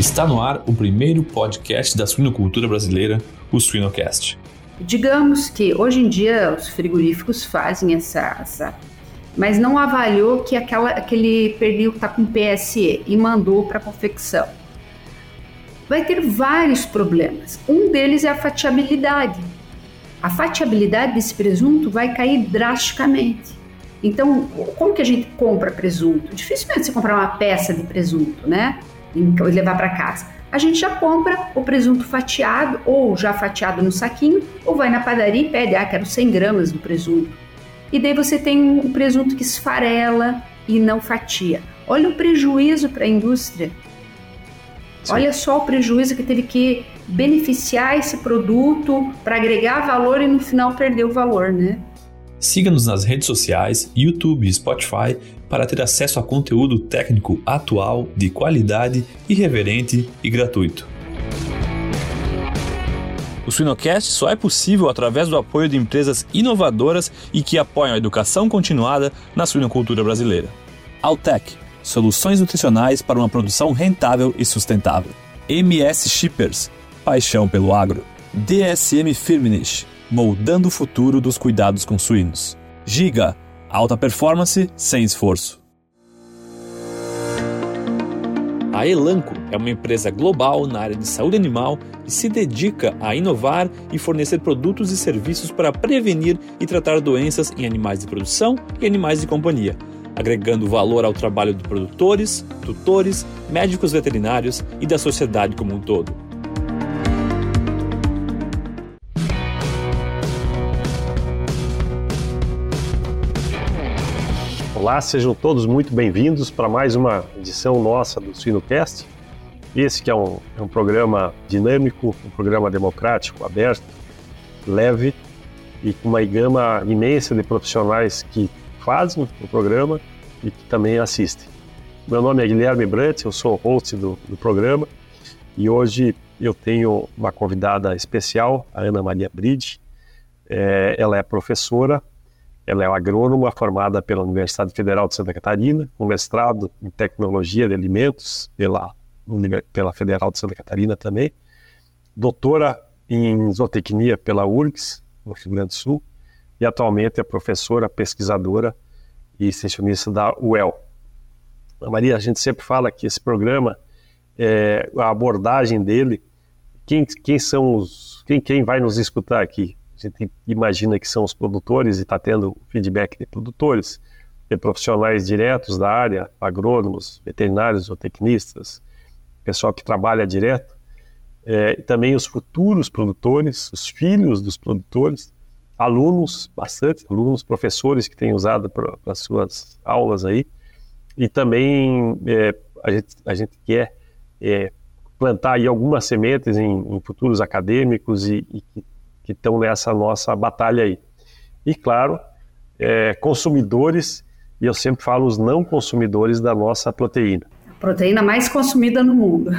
Está no ar o primeiro podcast da suinocultura brasileira, o Suinocast. Digamos que hoje em dia os frigoríficos fazem essa, essa mas não avaliou que aquela, aquele pernil está com PSE e mandou para confecção. Vai ter vários problemas. Um deles é a fatiabilidade. A fatiabilidade desse presunto vai cair drasticamente. Então, como que a gente compra presunto? Dificilmente você comprar uma peça de presunto, né? Levar para casa. A gente já compra o presunto fatiado ou já fatiado no saquinho, ou vai na padaria e pede, ah, quero 100 gramas do presunto. E daí você tem um presunto que esfarela e não fatia. Olha o prejuízo para a indústria. Sim. Olha só o prejuízo que teve que beneficiar esse produto para agregar valor e no final perder o valor, né? Siga-nos nas redes sociais, YouTube e Spotify para ter acesso a conteúdo técnico atual, de qualidade, irreverente e gratuito. O Suinocast só é possível através do apoio de empresas inovadoras e que apoiam a educação continuada na suinocultura brasileira. Altec soluções nutricionais para uma produção rentável e sustentável. MS Shippers paixão pelo agro. DSM Firmenich moldando o futuro dos cuidados com suínos. Giga, alta performance sem esforço. A Elanco é uma empresa global na área de saúde animal e se dedica a inovar e fornecer produtos e serviços para prevenir e tratar doenças em animais de produção e animais de companhia, agregando valor ao trabalho de produtores, tutores, médicos veterinários e da sociedade como um todo. Olá, sejam todos muito bem-vindos para mais uma edição nossa do Suinocast. Esse que é um, é um programa dinâmico, um programa democrático, aberto, leve e com uma gama imensa de profissionais que fazem o programa e que também assistem. Meu nome é Guilherme Brant, eu sou host do, do programa e hoje eu tenho uma convidada especial, a Ana Maria Bride. É, ela é professora ela é uma agrônoma formada pela Universidade Federal de Santa Catarina, com mestrado em tecnologia de alimentos pela, pela Federal de Santa Catarina também, doutora em zootecnia pela URGS, no Rio Grande do Sul, e atualmente é professora, pesquisadora e extensionista da UEL. Maria, a gente sempre fala que esse programa, é, a abordagem dele, quem, quem são os, quem, quem vai nos escutar aqui? Gente imagina que são os produtores e está tendo feedback de produtores, de profissionais diretos da área, agrônomos, veterinários ou tecnistas, pessoal que trabalha direto, é, também os futuros produtores, os filhos dos produtores, alunos, bastante alunos, professores que têm usado para as suas aulas aí, e também é, a, gente, a gente quer é, plantar aí algumas sementes em, em futuros acadêmicos e, e que que estão nessa nossa batalha aí. E, claro, é, consumidores, e eu sempre falo os não consumidores da nossa proteína. A proteína mais consumida no mundo.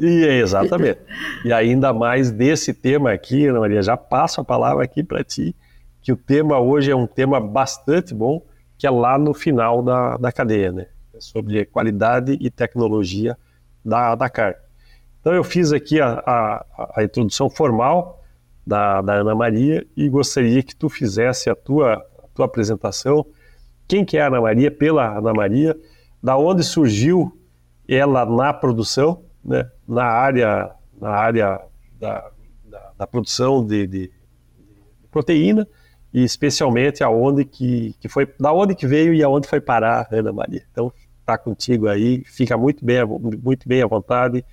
E exatamente. e ainda mais desse tema aqui, Ana Maria, já passo a palavra aqui para ti, que o tema hoje é um tema bastante bom, que é lá no final da, da cadeia, né? É sobre qualidade e tecnologia da, da carne. Então eu fiz aqui a, a, a introdução formal, da, da Ana Maria e gostaria que tu fizesse a tua, a tua apresentação. Quem que é a Ana Maria? Pela Ana Maria, da onde surgiu ela na produção, né? na área, na área da, da, da produção de, de, de, proteína e especialmente aonde que, que foi, da onde que veio e aonde foi parar Ana Maria. Então, tá contigo aí, fica muito bem, muito bem à vontade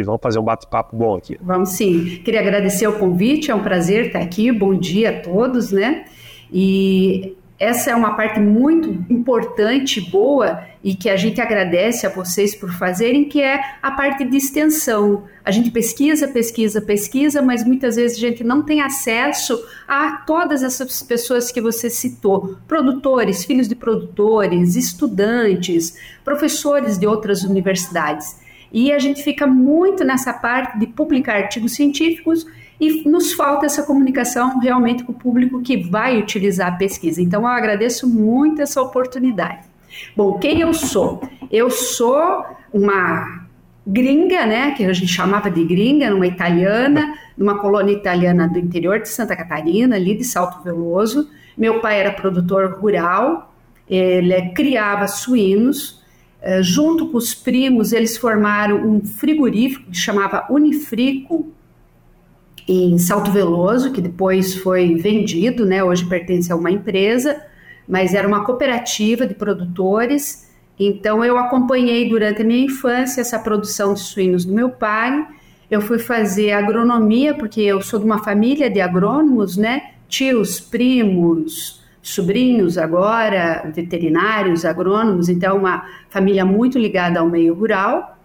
e vamos fazer um bate-papo bom aqui. Vamos sim. Queria agradecer o convite, é um prazer estar aqui. Bom dia a todos, né? E essa é uma parte muito importante, boa, e que a gente agradece a vocês por fazerem, que é a parte de extensão. A gente pesquisa, pesquisa, pesquisa, mas muitas vezes a gente não tem acesso a todas essas pessoas que você citou: produtores, filhos de produtores, estudantes, professores de outras universidades. E a gente fica muito nessa parte de publicar artigos científicos e nos falta essa comunicação realmente com o público que vai utilizar a pesquisa. Então eu agradeço muito essa oportunidade. Bom, quem eu sou? Eu sou uma gringa, né, que a gente chamava de gringa, numa italiana, numa colônia italiana do interior de Santa Catarina, ali de Salto Veloso. Meu pai era produtor rural, ele criava suínos. Eh, junto com os primos, eles formaram um frigorífico que chamava Unifrico, em Salto Veloso, que depois foi vendido, né? Hoje pertence a uma empresa, mas era uma cooperativa de produtores. Então eu acompanhei durante a minha infância essa produção de suínos do meu pai. Eu fui fazer agronomia porque eu sou de uma família de agrônomos, né? Tios, primos, sobrinhos agora, veterinários, agrônomos, então uma família muito ligada ao meio rural.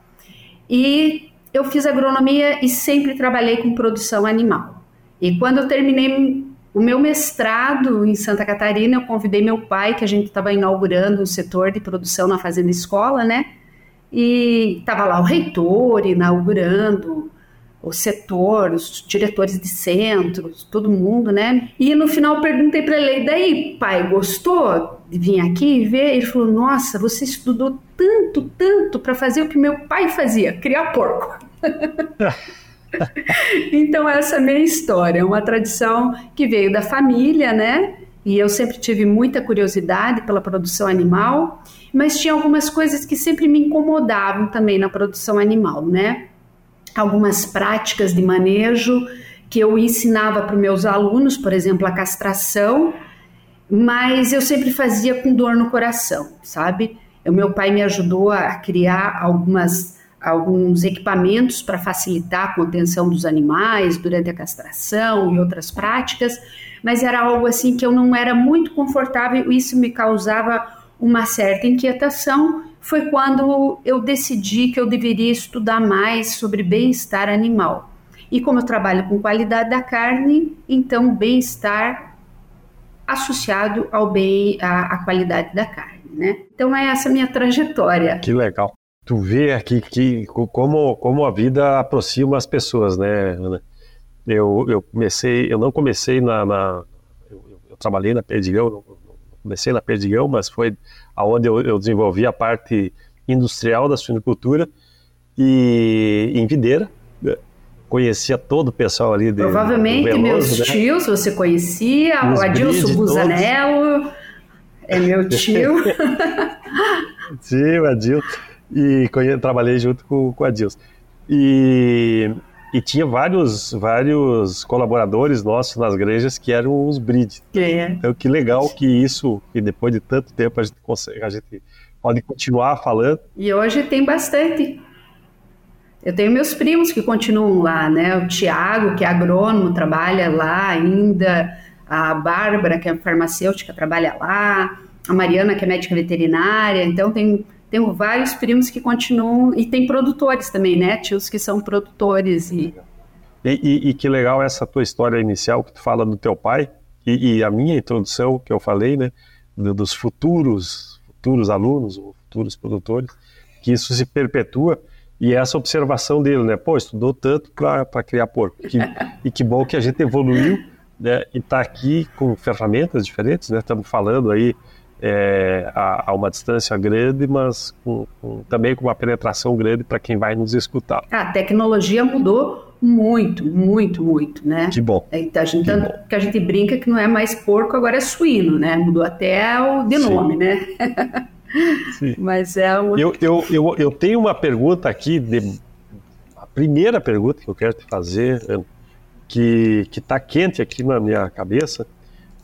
E eu fiz agronomia e sempre trabalhei com produção animal. E quando eu terminei o meu mestrado em Santa Catarina, eu convidei meu pai, que a gente estava inaugurando um setor de produção na Fazenda Escola, né? E estava lá o reitor inaugurando o setor, os diretores de centros, todo mundo, né? E no final perguntei para ele, daí, pai, gostou de vir aqui e ver? Ele falou, nossa, você estudou tanto, tanto para fazer o que meu pai fazia, criar porco. então essa é a minha história, uma tradição que veio da família, né? E eu sempre tive muita curiosidade pela produção animal, mas tinha algumas coisas que sempre me incomodavam também na produção animal, né? Algumas práticas de manejo que eu ensinava para os meus alunos, por exemplo, a castração, mas eu sempre fazia com dor no coração, sabe? O meu pai me ajudou a criar algumas, alguns equipamentos para facilitar a contenção dos animais durante a castração e outras práticas, mas era algo assim que eu não era muito confortável e isso me causava uma certa inquietação foi quando eu decidi que eu deveria estudar mais sobre bem-estar animal. E como eu trabalho com qualidade da carne, então bem-estar associado ao bem à, à, qualidade da carne, né? Então é essa minha trajetória. Que legal. Tu vê aqui que como como a vida aproxima as pessoas, né? Ana? Eu, eu comecei, eu não comecei na, na eu, eu, trabalhei na não comecei na Perdigão, mas foi aonde eu, eu desenvolvi a parte industrial da suinocultura e em videira. Né? Conhecia todo o pessoal ali. De, Provavelmente Veloso, meus né? tios você conhecia, o Adilson Busanello é meu tio. Sim, o Adilson. E trabalhei junto com, com o Adilson. E e tinha vários, vários colaboradores nossos nas igrejas que eram os brides. É. Então, que legal que isso, e depois de tanto tempo, a gente, consegue, a gente pode continuar falando. E hoje tem bastante. Eu tenho meus primos que continuam lá, né? O Tiago, que é agrônomo, trabalha lá ainda. A Bárbara, que é farmacêutica, trabalha lá. A Mariana, que é médica veterinária. Então, tem tenho vários primos que continuam e tem produtores também, né? Tios que são produtores e... E, e, e que legal essa tua história inicial que tu fala do teu pai e, e a minha introdução que eu falei, né? Dos futuros, futuros alunos ou futuros produtores, que isso se perpetua e essa observação dele, né? Pô, estudou tanto para criar porco. Que, e que bom que a gente evoluiu né? e está aqui com ferramentas diferentes, né? Estamos falando aí é, a, a, uma distância grande, mas com, com, também com uma penetração grande para quem vai nos escutar. A tecnologia mudou muito, muito, muito, né? Que bom. É, a gente, que tanto bom. que a gente brinca que não é mais porco, agora é suíno, né? Mudou até o de nome, né? Sim. Mas é um... eu, eu, eu, eu tenho uma pergunta aqui, de, a primeira pergunta que eu quero te fazer, que está quente aqui na minha cabeça,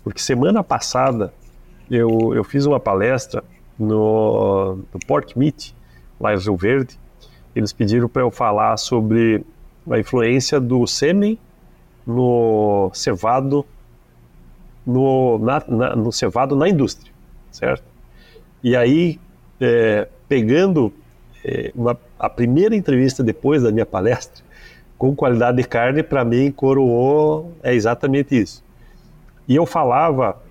porque semana passada eu, eu fiz uma palestra no, no Port Meet, lá em Rio Verde. Eles pediram para eu falar sobre a influência do sêmen no cevado, no, na, na, no cevado na indústria, certo? E aí, é, pegando é, uma, a primeira entrevista depois da minha palestra, com qualidade de carne, para mim, coroou é exatamente isso. E eu falava,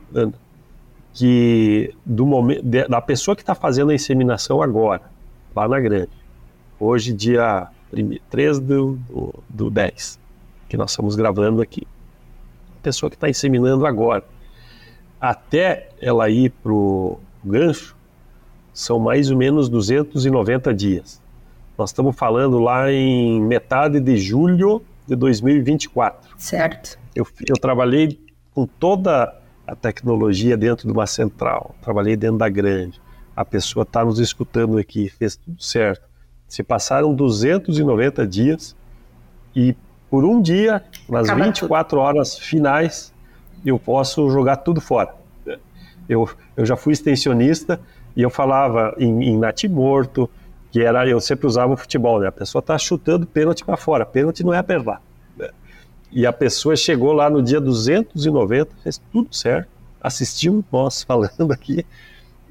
que do momento da pessoa que está fazendo a inseminação agora, lá na grande, hoje dia 3 do, do, do 10, que nós estamos gravando aqui, a pessoa que está inseminando agora, até ela ir para o gancho, são mais ou menos 290 dias. Nós estamos falando lá em metade de julho de 2024. Certo. Eu, eu trabalhei com toda a tecnologia dentro de uma central, trabalhei dentro da grande. A pessoa está nos escutando aqui, fez tudo certo. Se passaram 290 dias e por um dia, nas Acaba 24 tudo. horas finais, eu posso jogar tudo fora. Eu, eu já fui extensionista e eu falava em, em natimorto, que era, eu sempre usava o futebol, né? A pessoa está chutando pênalti para fora, pênalti não é apertar. E a pessoa chegou lá no dia 290, fez tudo certo, assistiu nós falando aqui,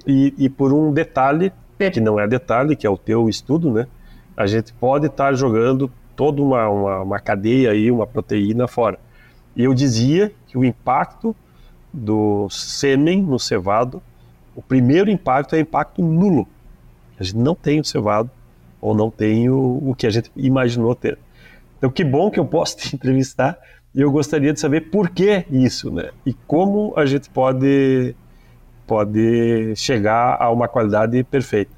e, e por um detalhe, que não é detalhe, que é o teu estudo, né? A gente pode estar jogando toda uma, uma, uma cadeia aí, uma proteína fora. E eu dizia que o impacto do sêmen no cevado, o primeiro impacto é impacto nulo. A gente não tem o cevado ou não tem o, o que a gente imaginou ter. Então, que bom que eu posso te entrevistar e eu gostaria de saber por que isso, né? E como a gente pode, pode chegar a uma qualidade perfeita.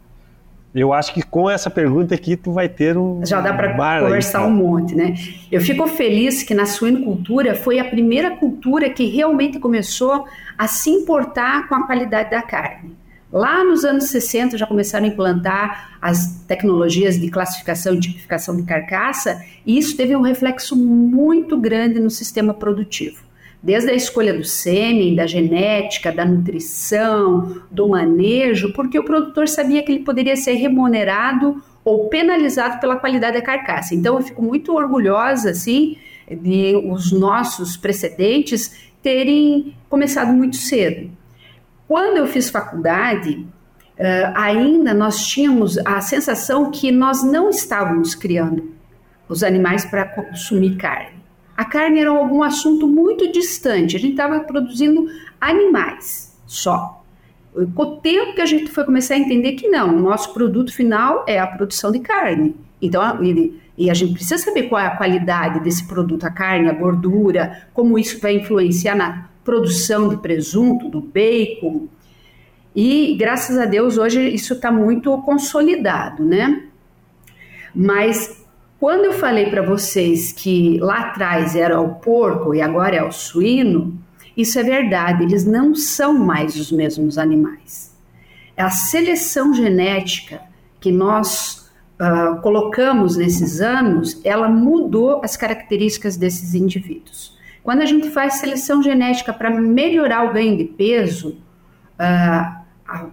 Eu acho que com essa pergunta aqui tu vai ter um. Já dá para conversar aí, um monte, né? Eu fico feliz que na suinocultura foi a primeira cultura que realmente começou a se importar com a qualidade da carne. Lá nos anos 60 já começaram a implantar as tecnologias de classificação e tipificação de carcaça, e isso teve um reflexo muito grande no sistema produtivo desde a escolha do sêmen, da genética, da nutrição, do manejo, porque o produtor sabia que ele poderia ser remunerado ou penalizado pela qualidade da carcaça. Então eu fico muito orgulhosa assim de os nossos precedentes terem começado muito cedo. Quando eu fiz faculdade, uh, ainda nós tínhamos a sensação que nós não estávamos criando os animais para consumir carne a carne era algum assunto muito distante, a gente estava produzindo animais só. Com o tempo que a gente foi começar a entender que não, o nosso produto final é a produção de carne. Então, e a gente precisa saber qual é a qualidade desse produto, a carne, a gordura, como isso vai influenciar na produção de presunto, do bacon. E graças a Deus hoje isso está muito consolidado, né? Mas quando eu falei para vocês que lá atrás era o porco e agora é o suíno, isso é verdade, eles não são mais os mesmos animais. A seleção genética que nós uh, colocamos nesses anos, ela mudou as características desses indivíduos. Quando a gente faz seleção genética para melhorar o ganho de peso, uh, a,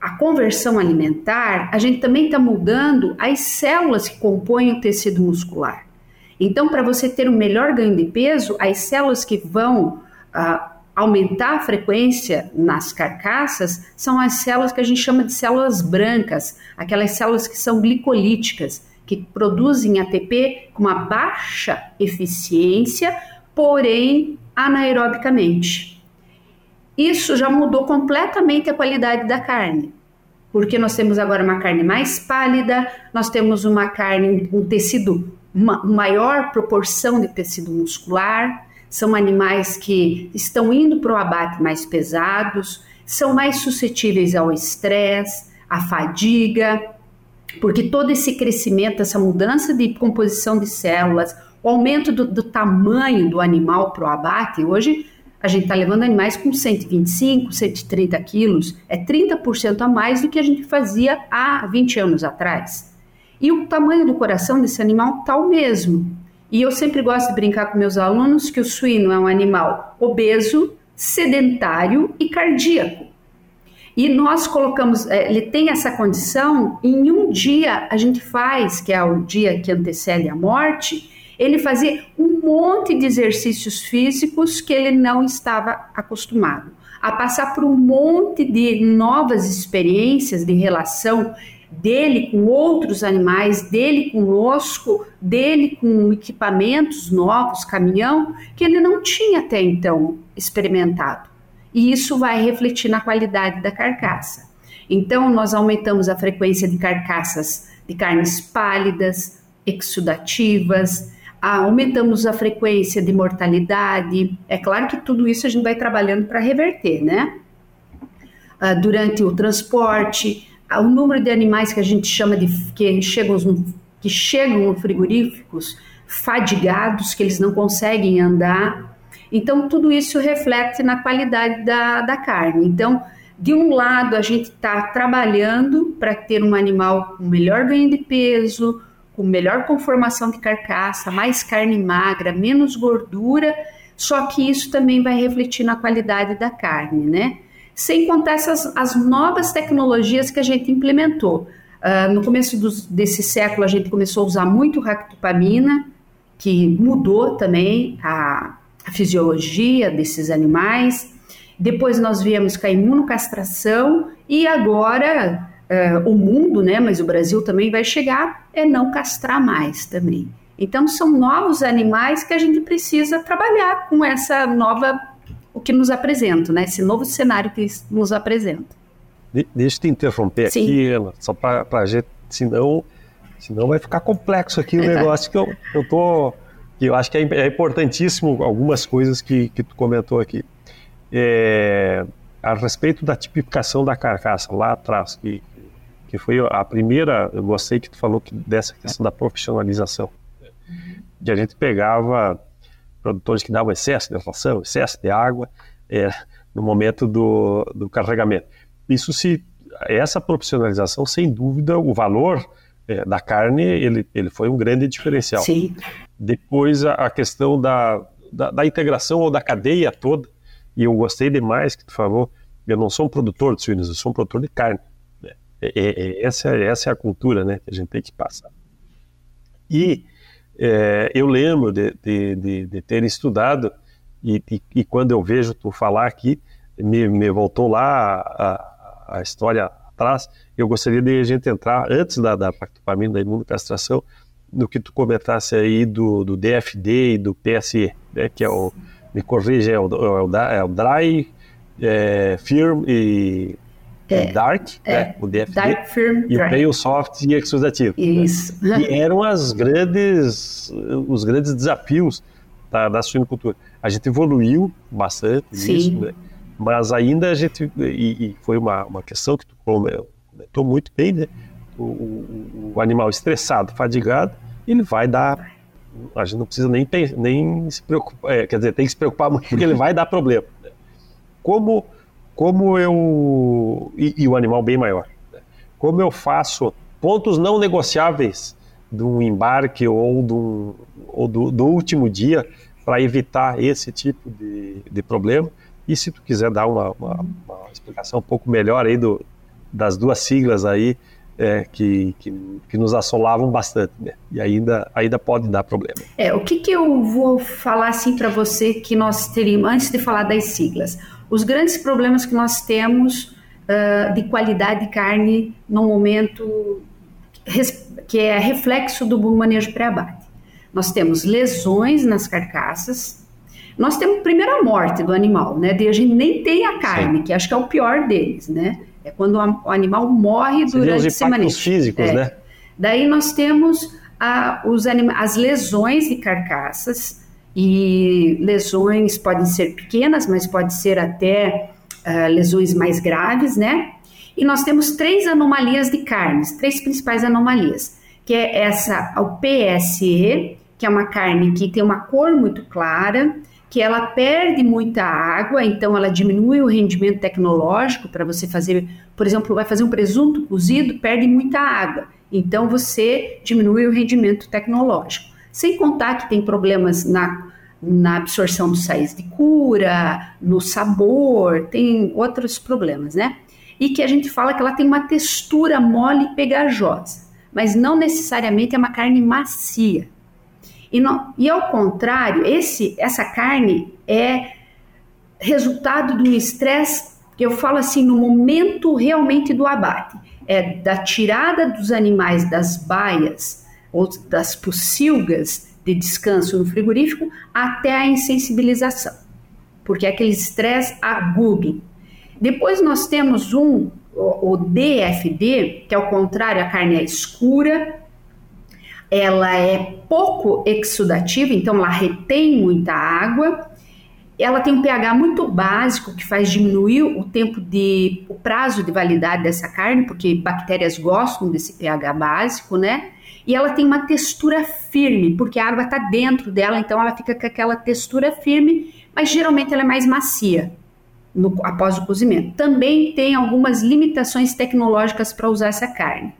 a conversão alimentar, a gente também está mudando as células que compõem o tecido muscular. Então, para você ter um melhor ganho de peso, as células que vão uh, aumentar a frequência nas carcaças são as células que a gente chama de células brancas, aquelas células que são glicolíticas, que produzem ATP com uma baixa eficiência, porém anaerobicamente. Isso já mudou completamente a qualidade da carne, porque nós temos agora uma carne mais pálida, nós temos uma carne, um tecido, uma maior proporção de tecido muscular, são animais que estão indo para o abate mais pesados, são mais suscetíveis ao estresse, à fadiga, porque todo esse crescimento, essa mudança de composição de células, o aumento do, do tamanho do animal para o abate, hoje a gente está levando animais com 125, 130 quilos, é 30% a mais do que a gente fazia há 20 anos atrás. E o tamanho do coração desse animal está o mesmo. E eu sempre gosto de brincar com meus alunos que o suíno é um animal obeso, sedentário e cardíaco. E nós colocamos, é, ele tem essa condição, em um dia a gente faz, que é o dia que antecede a morte, ele fazia um monte de exercícios físicos que ele não estava acostumado, a passar por um monte de novas experiências de relação dele com outros animais, dele conosco, dele com equipamentos novos, caminhão, que ele não tinha até então experimentado. E isso vai refletir na qualidade da carcaça. Então, nós aumentamos a frequência de carcaças de carnes pálidas, exudativas, aumentamos a frequência de mortalidade. É claro que tudo isso a gente vai trabalhando para reverter, né? durante o transporte, o número de animais que a gente chama de que chegam que chegam frigoríficos fadigados, que eles não conseguem andar. Então, tudo isso reflete na qualidade da, da carne. Então, de um lado, a gente está trabalhando para ter um animal com melhor ganho de peso, com melhor conformação de carcaça, mais carne magra, menos gordura, só que isso também vai refletir na qualidade da carne, né? Sem contar essas, as novas tecnologias que a gente implementou. Uh, no começo do, desse século, a gente começou a usar muito ractopamina, que mudou também a, a fisiologia desses animais. Depois nós viemos com a imunocastração e agora uh, o mundo, né, mas o Brasil também vai chegar, é não castrar mais também. Então são novos animais que a gente precisa trabalhar com essa nova, o que nos apresenta, né, esse novo cenário que nos apresenta. De, deixa eu te interromper Sim. aqui, Ana, só para a gente, senão, senão vai ficar complexo aqui o negócio que eu, eu tô, que eu acho que é, é importantíssimo algumas coisas que, que tu comentou aqui. É, a respeito da tipificação da carcaça lá atrás, que, que foi a primeira, eu gostei que tu falou que, dessa questão da profissionalização. De a gente pegava produtores que davam excesso de ração, excesso de água é, no momento do, do carregamento. Isso se essa profissionalização, sem dúvida, o valor é, da carne ele, ele foi um grande diferencial. Sim. Depois a, a questão da, da, da, integração ou da cadeia toda, e eu gostei demais que tu falou, eu não sou um produtor de suínos, eu sou um produtor de carne. É, é, é, essa, essa é a cultura né, que a gente tem que passar. E é, eu lembro de, de, de, de ter estudado, e, e, e, quando eu vejo tu falar aqui, me, me voltou lá a, a, história atrás, eu gostaria de a gente entrar, antes da, da pactopamina, da imunocastração, no que tu comentasse aí do, do DFD e do PSE, né, que é o, me corrija, é o, é o, é o Dry, é, Firm e é, Dark, é, né, o DFD, Dark Firm e o Soft e Exudativo. Isso. Né, que eram as grandes, os grandes desafios da, da suinocultura. A gente evoluiu bastante Sim. nisso, né? mas ainda a gente, e, e, foi uma, uma questão que tu comentou muito bem, né? O, o, o, animal estressado, fadigado, ele vai dar. A gente não precisa nem, nem se preocupar, é, quer dizer, tem que se preocupar muito porque ele vai dar problema. Né? Como como eu. E, e, o animal bem maior. Né? Como eu faço pontos não negociáveis de um embarque ou do, ou do, do último dia para evitar esse tipo de, de problema. E se tu quiser dar uma, uma, uma explicação um pouco melhor aí do, das duas siglas aí é, que, que, que, nos assolavam bastante, né? E ainda, ainda pode dar problema. É, o que, que eu vou falar assim para você que nós teríamos, antes de falar das siglas, os grandes problemas que nós temos uh, de qualidade de carne no momento que é reflexo do manejo pré-abate. Nós temos lesões nas carcaças, nós temos primeiro a morte do animal, né? De a gente nem tem a carne, Sim. que acho que é o pior deles, né? É quando o animal morre durante os manejo. físicos, é. né? Daí nós temos a, os as lesões de carcaças, e lesões podem ser pequenas, mas pode ser até uh, lesões mais graves, né? E nós temos três anomalias de carnes, três principais anomalias, que é essa, o PSE, que é uma carne que tem uma cor muito clara, que ela perde muita água, então ela diminui o rendimento tecnológico para você fazer, por exemplo, vai fazer um presunto cozido, perde muita água. Então você diminui o rendimento tecnológico. Sem contar que tem problemas na, na absorção dos sais de cura, no sabor, tem outros problemas, né? E que a gente fala que ela tem uma textura mole e pegajosa, mas não necessariamente é uma carne macia. E, não, e ao contrário, esse, essa carne é resultado do estresse que eu falo assim no momento realmente do abate, é da tirada dos animais das baias ou das pocilgas de descanso no frigorífico até a insensibilização, porque é aquele estresse agudo. Depois nós temos um, o, o DFD, que ao contrário, a carne é escura, ela é pouco exudativa, então ela retém muita água. Ela tem um pH muito básico que faz diminuir o tempo de o prazo de validade dessa carne, porque bactérias gostam desse pH básico, né? E ela tem uma textura firme, porque a água está dentro dela, então ela fica com aquela textura firme, mas geralmente ela é mais macia no, após o cozimento. Também tem algumas limitações tecnológicas para usar essa carne.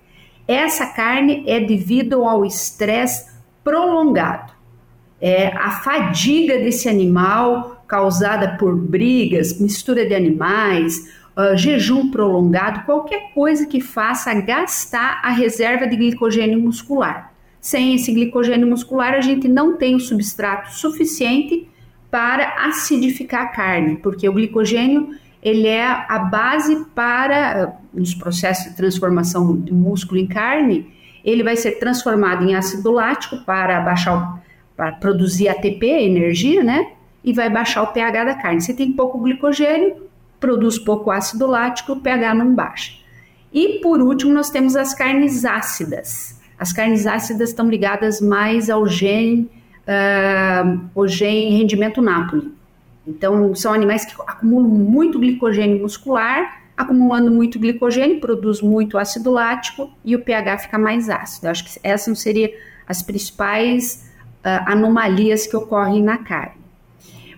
Essa carne é devido ao estresse prolongado. É a fadiga desse animal causada por brigas, mistura de animais, uh, jejum prolongado, qualquer coisa que faça gastar a reserva de glicogênio muscular. Sem esse glicogênio muscular, a gente não tem o substrato suficiente para acidificar a carne, porque o glicogênio ele é a base para, nos processos de transformação de músculo em carne, ele vai ser transformado em ácido lático para baixar, para produzir ATP, energia, né? E vai baixar o pH da carne. Se tem pouco glicogênio, produz pouco ácido lático, o pH não baixa. E por último, nós temos as carnes ácidas. As carnes ácidas estão ligadas mais ao gene, uh, o gene rendimento Napoli. Então, são animais que acumulam muito glicogênio muscular, acumulando muito glicogênio, produz muito ácido lático e o pH fica mais ácido. Eu acho que essas seriam as principais uh, anomalias que ocorrem na carne.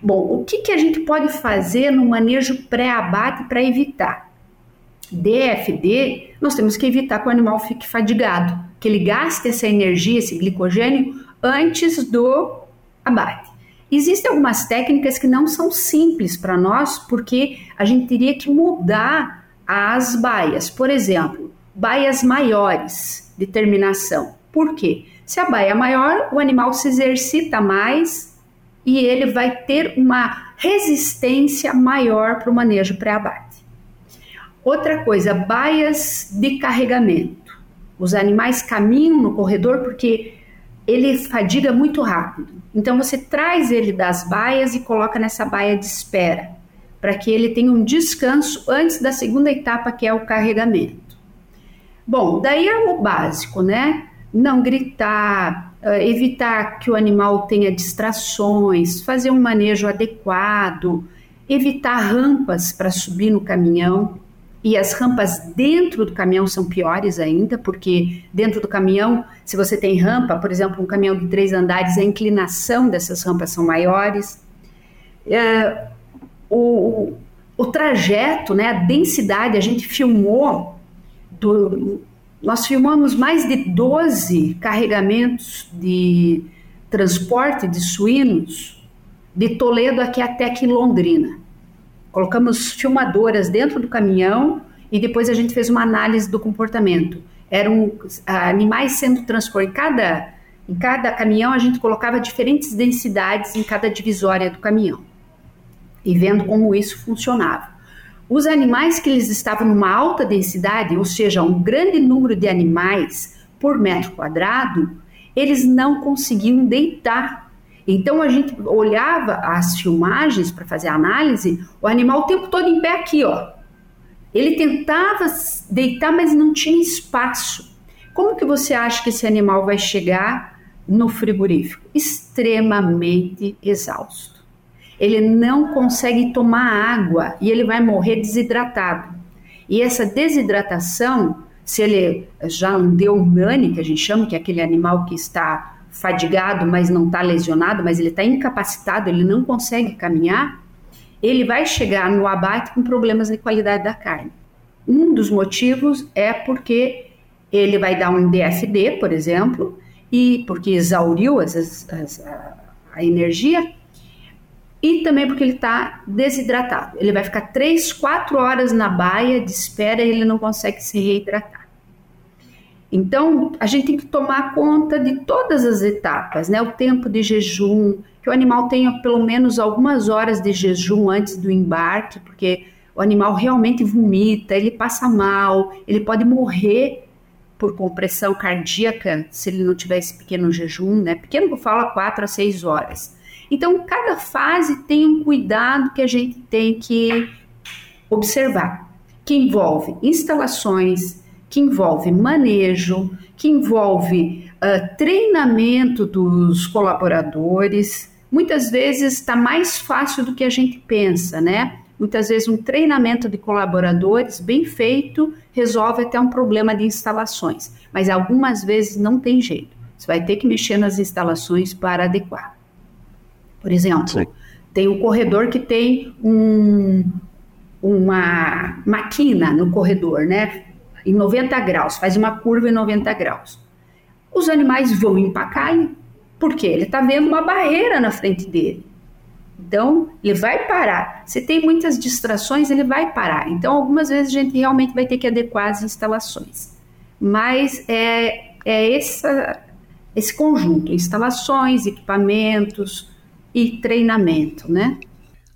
Bom, o que, que a gente pode fazer no manejo pré-abate para evitar? DFD, nós temos que evitar que o animal fique fadigado, que ele gaste essa energia, esse glicogênio, antes do abate. Existem algumas técnicas que não são simples para nós, porque a gente teria que mudar as baias. Por exemplo, baias maiores de terminação. Por quê? Se a baia é maior, o animal se exercita mais e ele vai ter uma resistência maior para o manejo pré-abate. Outra coisa, baias de carregamento. Os animais caminham no corredor porque ele fadiga muito rápido. Então você traz ele das baias e coloca nessa baia de espera, para que ele tenha um descanso antes da segunda etapa, que é o carregamento. Bom, daí é o básico, né? Não gritar, evitar que o animal tenha distrações, fazer um manejo adequado, evitar rampas para subir no caminhão. E as rampas dentro do caminhão são piores ainda, porque dentro do caminhão, se você tem rampa, por exemplo, um caminhão de três andares, a inclinação dessas rampas são maiores. É, o, o trajeto, né, a densidade, a gente filmou do, nós filmamos mais de 12 carregamentos de transporte de suínos de Toledo aqui até aqui Londrina. Colocamos filmadoras dentro do caminhão e depois a gente fez uma análise do comportamento. Eram ah, animais sendo transportados. Em cada, em cada caminhão a gente colocava diferentes densidades em cada divisória do caminhão. E vendo como isso funcionava. Os animais que eles estavam numa alta densidade, ou seja, um grande número de animais por metro quadrado, eles não conseguiam deitar. Então a gente olhava as filmagens para fazer a análise, o animal o tempo todo em pé aqui, ó. Ele tentava deitar, mas não tinha espaço. Como que você acha que esse animal vai chegar no frigorífico? Extremamente exausto ele não consegue tomar água e ele vai morrer desidratado. E essa desidratação, se ele já deu humane, que a gente chama, que é aquele animal que está fadigado, mas não está lesionado, mas ele está incapacitado, ele não consegue caminhar, ele vai chegar no abate com problemas de qualidade da carne. Um dos motivos é porque ele vai dar um DFD, por exemplo, e porque exauriu as, as, a, a energia, e também porque ele está desidratado. Ele vai ficar 3, 4 horas na baia de espera e ele não consegue se reidratar. Então, a gente tem que tomar conta de todas as etapas, né? O tempo de jejum, que o animal tenha pelo menos algumas horas de jejum antes do embarque, porque o animal realmente vomita, ele passa mal, ele pode morrer por compressão cardíaca se ele não tiver esse pequeno jejum, né? Pequeno que eu falo 4 a 6 horas. Então, cada fase tem um cuidado que a gente tem que observar, que envolve instalações, que envolve manejo, que envolve uh, treinamento dos colaboradores. Muitas vezes está mais fácil do que a gente pensa, né? Muitas vezes um treinamento de colaboradores bem feito resolve até um problema de instalações, mas algumas vezes não tem jeito. Você vai ter que mexer nas instalações para adequar. Por exemplo, Sim. tem um corredor que tem um, uma máquina no corredor, né? Em 90 graus, faz uma curva em 90 graus. Os animais vão empacar, porque ele está vendo uma barreira na frente dele. Então, ele vai parar. Se tem muitas distrações, ele vai parar. Então, algumas vezes a gente realmente vai ter que adequar as instalações. Mas é, é essa, esse conjunto: instalações, equipamentos e treinamento, né?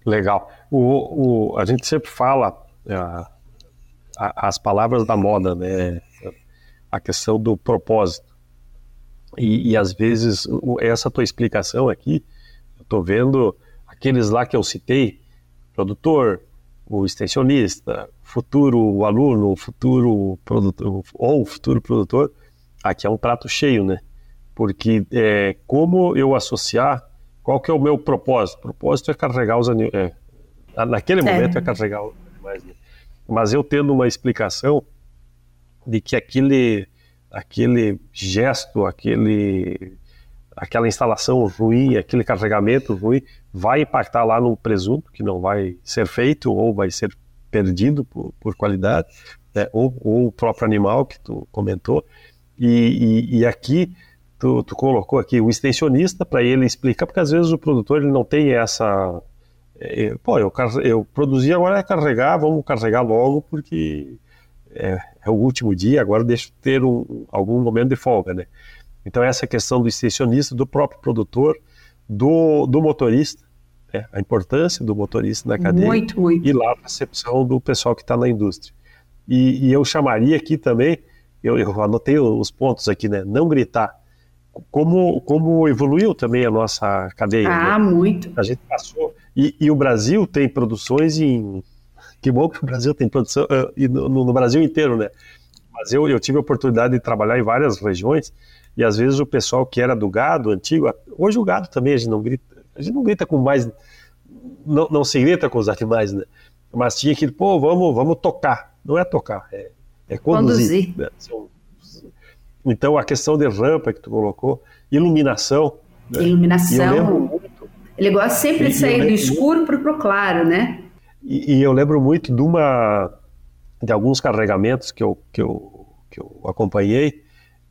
Legal. O, o, a gente sempre fala é, as palavras da moda, né? A questão do propósito. E, e às vezes, essa tua explicação aqui, eu estou vendo aqueles lá que eu citei, produtor, o extensionista, futuro aluno, futuro produtor, ou futuro produtor, aqui é um prato cheio, né? Porque é, como eu associar, qual que é o meu propósito? O propósito é carregar os animais, é, naquele momento é, é carregar os animais, né? Mas eu tendo uma explicação de que aquele, aquele gesto, aquele aquela instalação ruim, aquele carregamento ruim, vai impactar lá no presunto, que não vai ser feito ou vai ser perdido por, por qualidade, né? ou, ou, o próprio animal que tu comentou. E, e, e aqui, tu, tu, colocou aqui o extensionista para ele explicar, porque às vezes o produtor ele não tem essa. É, pô, eu, eu produzi, agora é carregar, vamos carregar logo, porque é, é o último dia, agora deixa eu ter um, algum momento de folga, né? Então, essa questão do extensionista, do próprio produtor, do, do motorista, né? a importância do motorista na cadeia muito, muito. e lá a percepção do pessoal que está na indústria. E, e, eu chamaria aqui também, eu, eu, anotei os pontos aqui, né? Não gritar. Como, como evoluiu também a nossa cadeia. Ah, né? muito. A gente passou. E, e, o Brasil tem produções em. Que bom que o Brasil tem produção, uh, e no, no, Brasil inteiro, né? Mas eu, eu tive a oportunidade de trabalhar em várias regiões e às vezes o pessoal que era do gado antigo, hoje o gado também a gente não grita, a gente não grita com mais, não, não se grita com os animais, né? Mas tinha que, pô, vamos, vamos tocar. Não é tocar, é, é conduzir. conduzir. Né? Então a questão de rampa que tu colocou, iluminação. Né? Iluminação. Ele gosta sempre de sair do escuro para o claro, né? E, e, eu lembro muito de uma de alguns carregamentos que eu, que eu, que eu acompanhei,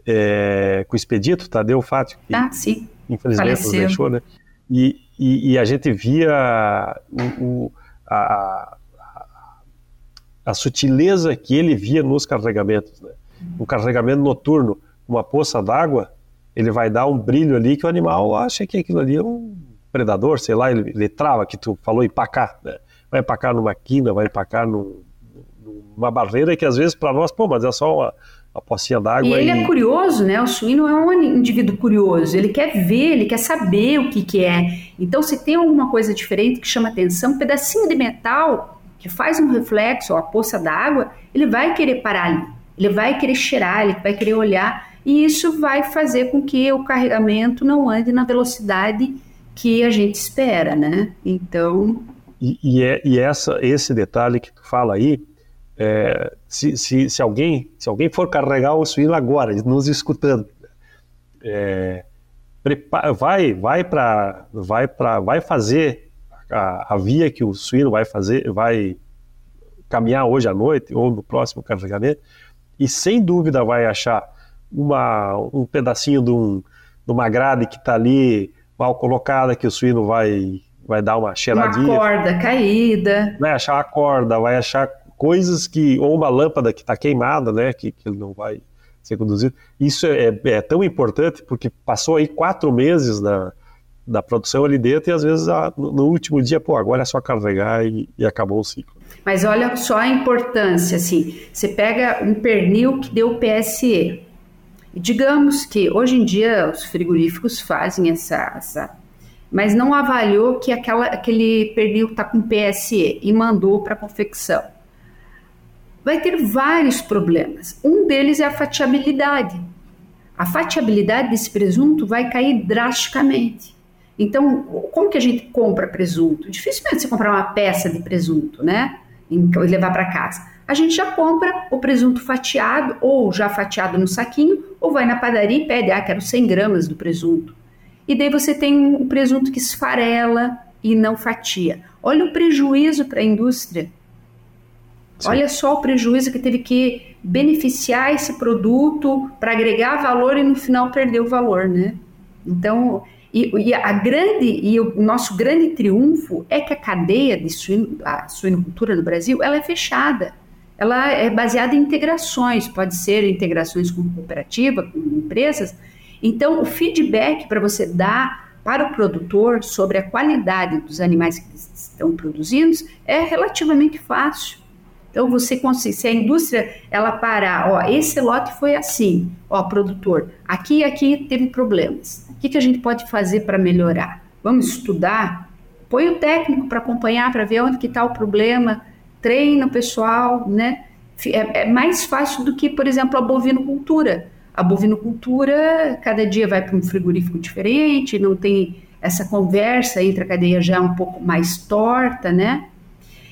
é, com o Expedito, Tadeu Fátio, que ah, sim. infelizmente Faleceu. nos deixou, né? E, e, e, a gente via o, o, a, a, sutileza que ele via nos carregamentos. Né? Um carregamento noturno, uma poça d'água, ele vai dar um brilho ali que o animal acha que aquilo ali é um predador, sei lá, ele, ele trava, que tu falou empacar, né? vai empacar numa quina, vai empacar num, numa barreira que às vezes para nós, pô, mas é só uma, a pocinha d'água. E ele é e... é curioso, né? O suíno é um indivíduo curioso. Ele quer ver, ele quer saber o que, que é. Então, se tem alguma coisa diferente que chama atenção, um pedacinho de metal que faz um reflexo, ou a poça d'água, ele vai querer parar ali. Ele vai querer cheirar, ele vai querer olhar. E isso vai fazer com que o carregamento não ande na velocidade que a gente espera, né? Então... E, e, é, e essa, esse detalhe que tu fala aí, é, se, se, se, alguém, se alguém for carregar o suíno agora, nos escutando, é, prepara, vai, vai para, vai vai fazer a, a, via que o suíno vai fazer, vai caminhar hoje à noite ou no próximo carregamento e sem dúvida vai achar uma, um pedacinho de, um, de uma grade que está ali mal colocada que o suíno vai vai dar uma cheiradinha. Uma corda caída. Vai achar a corda, vai achar coisas que, ou uma lâmpada que está queimada, né, que, que não vai ser conduzido. Isso é, é, tão importante porque passou aí quatro meses da, da produção ali dentro e às vezes a, no, último dia, pô, agora é só carregar e, e, acabou o ciclo. Mas olha só a importância, assim, você pega um pernil que deu PSE. Digamos que hoje em dia os frigoríficos fazem essa, essa mas não avaliou que aquela, aquele pernil está com PSE e mandou para confecção vai ter vários problemas. Um deles é a fatiabilidade. A fatiabilidade desse presunto vai cair drasticamente. Então, como que a gente compra presunto? Dificilmente você comprar uma peça de presunto, né? E levar para casa. A gente já compra o presunto fatiado, ou já fatiado no saquinho, ou vai na padaria e pede, ah, quero 100 gramas do presunto. E daí você tem um presunto que esfarela e não fatia. Olha o prejuízo para a indústria. Sim. Olha só o prejuízo que teve que beneficiar esse produto para agregar valor e no final perder o valor, né? Então, e, e, a grande e o nosso grande triunfo é que a cadeia de a suinocultura no Brasil ela é fechada. Ela é baseada em integrações, pode ser integrações com cooperativa, com empresas. Então, o feedback para você dar para o produtor sobre a qualidade dos animais que estão produzindo é relativamente fácil. Então você consegue, se a indústria ela parar, ó, esse lote foi assim, ó, produtor, aqui e aqui teve problemas. O que, que a gente pode fazer para melhorar? Vamos estudar? Põe o técnico para acompanhar, para ver onde que está o problema, treina o pessoal, né? É, é, mais fácil do que, por exemplo, a bovinocultura. A bovinocultura, cada dia vai para um frigorífico diferente, não tem essa conversa entre a cadeia já um pouco mais torta, né?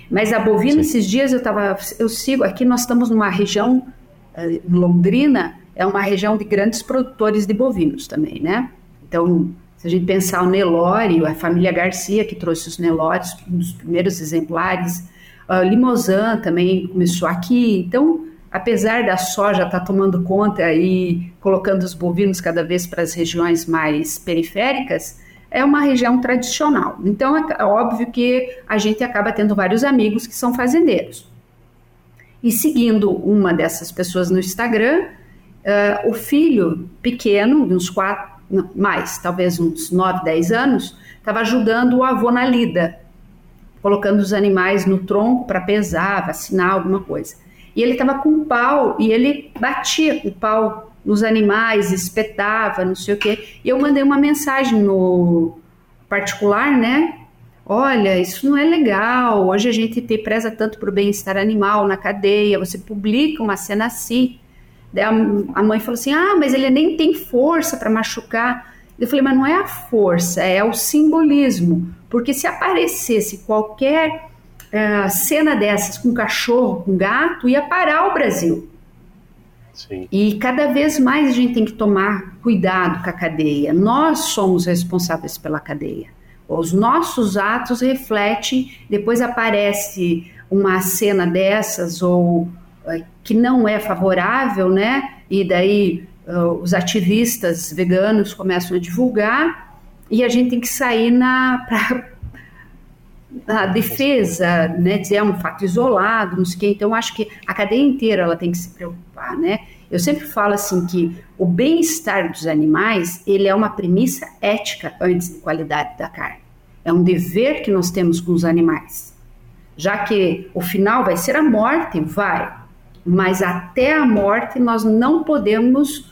Mas a bovina, Sim. esses dias eu estava, eu sigo, aqui nós estamos numa região, eh, Londrina é uma região de grandes produtores de bovinos também, né? Então, se a gente pensar o Nelore, a família Garcia que trouxe os Nelores, um dos primeiros exemplares, uh, Limousin também começou aqui, então apesar da soja estar tá tomando conta e colocando os bovinos cada vez para as regiões mais periféricas, é uma região tradicional. Então é, é óbvio que a gente acaba tendo vários amigos que são fazendeiros. E seguindo uma dessas pessoas no Instagram, uh, o filho pequeno, de uns quatro, não, mais, talvez uns 9, 10 anos, estava ajudando o avô na lida, colocando os animais no tronco para pesar, vacinar, alguma coisa. E ele estava com um pau e ele batia o pau nos animais, espetava, não sei o quê. E eu mandei uma mensagem no particular, né? Olha, isso não é legal. Hoje a gente te preza tanto para o bem-estar animal na cadeia. Você publica uma cena assim. Daí a mãe falou assim: Ah, mas ele nem tem força para machucar. Eu falei: Mas não é a força, é o simbolismo. Porque se aparecesse qualquer uh, cena dessas com cachorro, com gato, ia parar o Brasil. Sim. E cada vez mais a gente tem que tomar cuidado com a cadeia. Nós somos responsáveis pela cadeia. Os nossos atos refletem, depois aparece uma cena dessas ou é, que não é favorável, né? E daí uh, os ativistas veganos começam a divulgar e a gente tem que sair na na defesa, né, dizer é um fato isolado, não sei o quê. Então, acho que a cadeia inteira ela tem que se preocupar, né? Eu sempre falo assim que o bem-estar dos animais, ele é uma premissa ética antes de qualidade da carne. É um dever que nós temos com os animais. Já que o final vai ser a morte, vai. Mas até a morte nós não podemos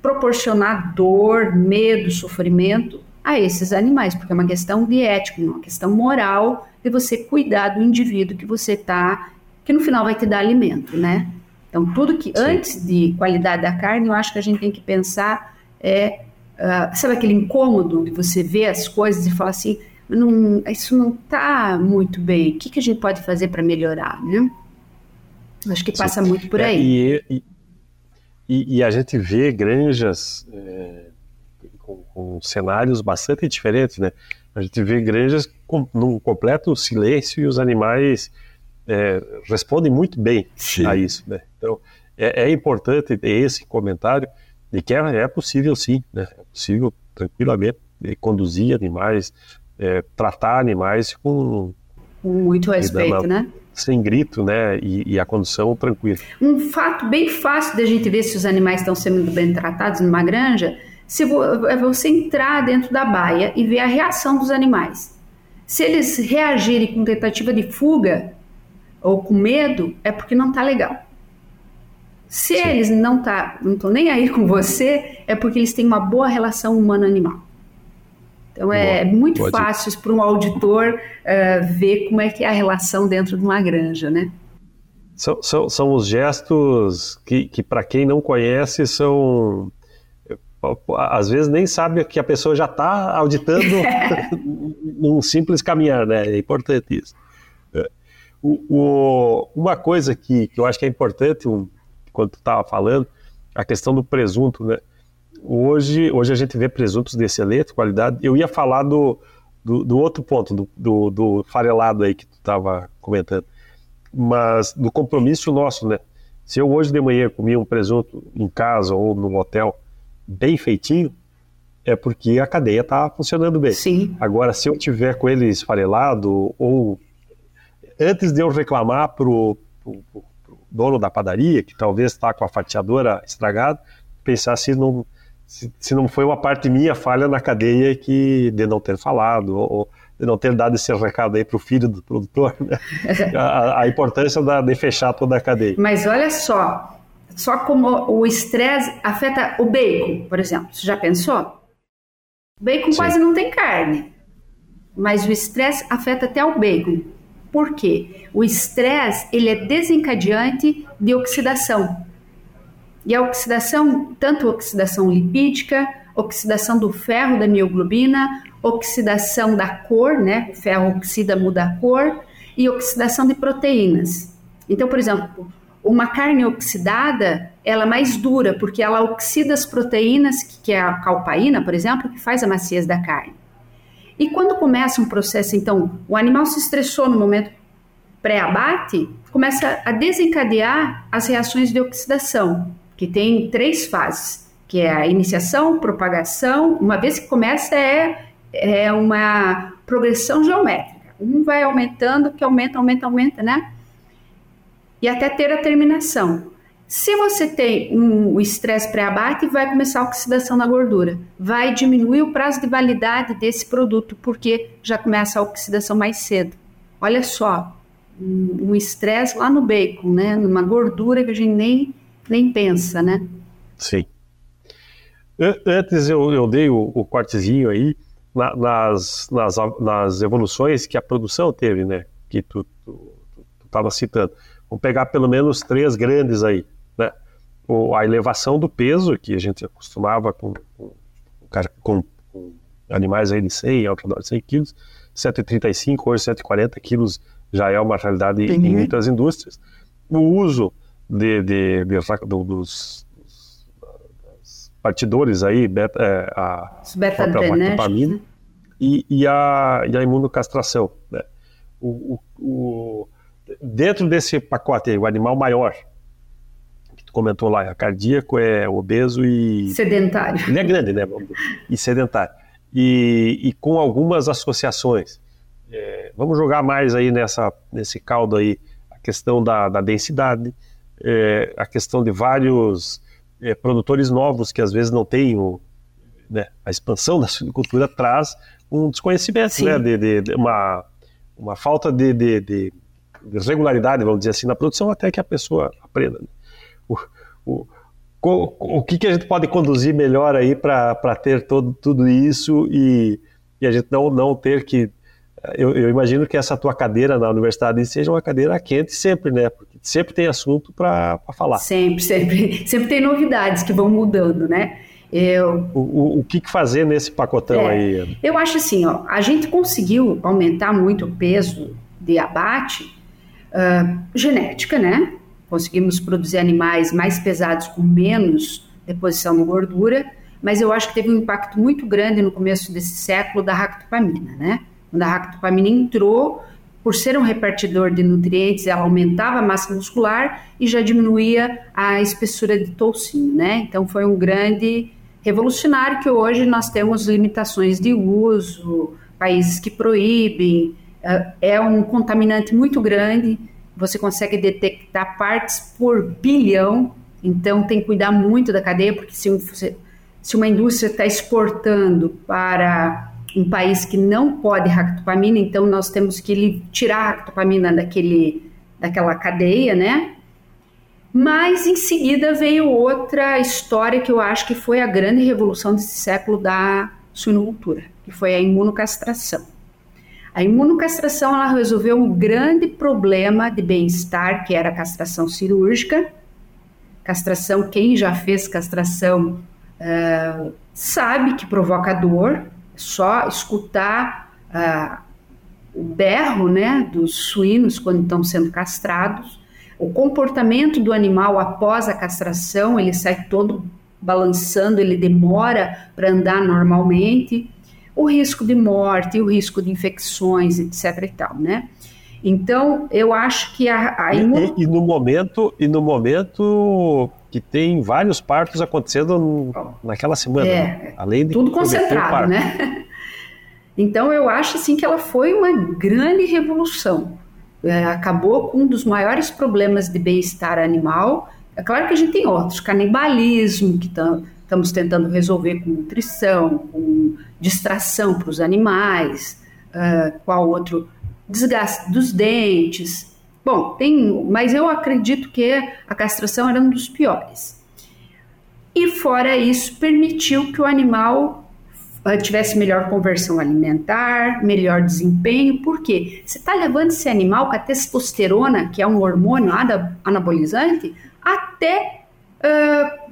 proporcionar dor, medo, sofrimento a esses animais, porque é uma questão de ética, uma questão moral de você cuidar do indivíduo que você está, que no final vai te dar alimento, né? Então, tudo que Sim. antes de qualidade da carne, eu acho que a gente tem que pensar é, uh, sabe aquele incômodo de você ver as coisas e falar assim, não, isso não está muito bem, o que, que a gente pode fazer para melhorar, né? Acho que passa Sim. muito por é, aí. É, e, e, e, a gente vê granjas é, com, com, cenários bastante diferentes, né? A gente vê granjas com, num completo silêncio e os animais é, respondem muito bem Sim. a isso, né? Então, é, é, importante ter esse comentário de que é, é possível sim, né? É possível tranquilamente conduzir animais, é, tratar animais com... Com muito respeito, né? Sem grito, né? E, e, a condução tranquila. Um fato bem fácil da gente ver se os animais estão sendo bem tratados numa granja, se é você entrar dentro da baia e ver a reação dos animais. Se eles reagirem com tentativa de fuga ou com medo, é porque não está legal. Se Sim. eles não tá, não estão nem aí com você, é porque eles têm uma boa relação humano-animal. Então é boa, muito pode. fácil para um auditor uh, ver como é que é a relação dentro de uma granja, né? São, são, são os gestos que, que para quem não conhece, são às vezes nem sabe que a pessoa já está auditando num simples caminhar, né? É importante isso. É. O, o, uma coisa que, que, eu acho que é importante, um, quando tu estava falando, a questão do presunto, né? Hoje, hoje a gente vê presuntos de excelente qualidade. Eu ia falar do, do, do outro ponto, do, do, do, farelado aí que tu estava comentando, mas do compromisso nosso, né? Se eu hoje de manhã comi um presunto em casa ou no hotel bem feitinho, é porque a cadeia está funcionando bem. Sim. Agora, se eu tiver com ele esfarelado ou antes de eu reclamar para o dono da padaria, que talvez está com a fatiadora estragada, pensar se não, se, se, não foi uma parte minha falha na cadeia que de não ter falado ou de não ter dado esse recado aí para o filho do produtor, né? a, a, importância da, de fechar toda a cadeia. Mas olha só, só como o estresse afeta o bacon, por exemplo. Você já pensou? O bacon Sim. quase não tem carne, mas o estresse afeta até o bacon. Por quê? O estresse ele é desencadeante de oxidação. E a oxidação, tanto oxidação lipídica, oxidação do ferro da mioglobina, oxidação da cor, né? O ferro oxida, muda a cor, e oxidação de proteínas. Então, por exemplo, uma carne oxidada, ela é mais dura, porque ela oxida as proteínas, que é a calpaína, por exemplo, que faz a maciez da carne. E quando começa um processo, então, o animal se estressou no momento pré-abate, começa a desencadear as reações de oxidação, que tem três fases, que é a iniciação, propagação, uma vez que começa é, é uma progressão geométrica. Um vai aumentando, que aumenta, aumenta, aumenta, né? E até ter a terminação. Se você tem um, estresse pré-abate, vai começar a oxidação na gordura. Vai diminuir o prazo de validade desse produto, porque já começa a oxidação mais cedo. Olha só, um estresse lá no bacon, né? Numa gordura que a gente nem, nem pensa, né? Sim. Antes eu, eu dei o, o cortezinho aí na, nas, nas, nas evoluções que a produção teve, né? Que tu estava citando. Vamos pegar pelo menos três grandes aí, né? O, a elevação do peso, que a gente acostumava com, com, com, com animais aí de 100, ao redor de 100 quilos, 135, hoje 140 quilos já é uma realidade em muitas indústrias. O uso de, de, de, de dos, dos, partidores aí, beta, é, a beta né? e, e, a, e a imunocastração. Né? O, o, dentro desse pacote aí, o animal maior, que tu comentou lá, é cardíaco, é obeso e. Sedentário. Ele é grande, né? E sedentário. E, e com algumas associações. É, vamos jogar mais aí nessa, nesse caldo aí a questão da, da densidade, é, a questão de vários é, produtores novos que às vezes não têm o, né, a expansão da suinocultura traz um desconhecimento, né, de, de, de, uma, uma falta de, de, regularidade, vamos dizer assim, na produção até que a pessoa aprenda. Né? O, o, o, o que, que a gente pode conduzir melhor aí para ter todo, tudo isso e, e a gente não, não ter que. Eu, eu, imagino que essa tua cadeira na universidade seja uma cadeira quente sempre, né? Porque sempre tem assunto para falar. Sempre, sempre. Sempre tem novidades que vão mudando, né? Eu, o, o, o que fazer nesse pacotão é, aí? Eu acho assim, ó, a gente conseguiu aumentar muito o peso de abate uh, genética, né? Conseguimos produzir animais mais pesados com menos deposição de gordura, mas eu acho que teve um impacto muito grande no começo desse século da ractopamina, né? Quando a ractopamina entrou, por ser um repartidor de nutrientes, ela aumentava a massa muscular e já diminuía a espessura de toucinho, né? Então foi um grande revolucionário que hoje nós temos limitações de uso, países que proíbem, é, é um contaminante muito grande, você consegue detectar partes por bilhão, então tem que cuidar muito da cadeia, porque se, se uma indústria está exportando para um país que não pode ractopamina, então nós temos que tirar a ractopamina daquele, daquela cadeia, né? Mas em seguida veio outra história que eu acho que foi a grande revolução desse século da suinocultura, que foi a imunocastração. A imunocastração ela resolveu um grande problema de bem-estar, que era a castração cirúrgica. Castração, quem já fez castração uh, sabe que provoca dor, só escutar uh, o berro né, dos suínos quando estão sendo castrados, o comportamento do animal após a castração, ele sai todo balançando, ele demora para andar normalmente, o risco de morte, o risco de infecções, etc. e tal, né? Então, eu acho que a, a imun... e, e, no momento e no momento que tem vários partos acontecendo naquela semana, é, né? além de tudo concentrado, né? Então, eu acho assim que ela foi uma grande revolução. É, acabou com um dos maiores problemas de bem-estar animal. É claro que a gente tem outros, canibalismo, que estamos tentando resolver com nutrição, com distração para os animais, uh, qual outro? Desgaste dos dentes. Bom, tem, mas eu acredito que a castração era um dos piores. E fora isso, permitiu que o animal tivesse melhor conversão alimentar, melhor desempenho, porque você está levando esse animal com a testosterona, que é um hormônio anabolizante, até uh,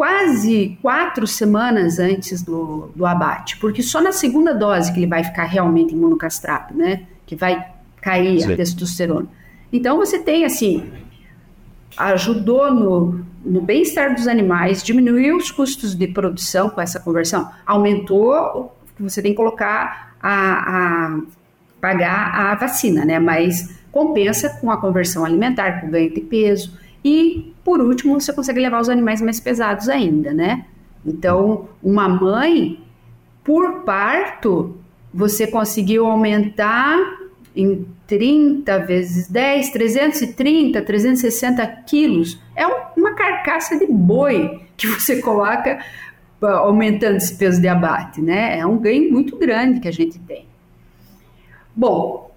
quase quatro semanas antes do, do abate, porque só na segunda dose que ele vai ficar realmente imunocastrado, né? Que vai cair Sim. a testosterona. Então você tem assim, ajudou no, no bem-estar dos animais, diminuiu os custos de produção com essa conversão, aumentou que você tem que colocar a, a, pagar a vacina, né? Mas compensa com a conversão alimentar, com o ganho de peso e por último você consegue levar os animais mais pesados ainda, né? Então uma mãe por parto você conseguiu aumentar em 30 vezes 10, 330, 360 quilos. É uma carcaça de boi que você coloca aumentando esse peso de abate, né? É um ganho muito grande que a gente tem. Bom,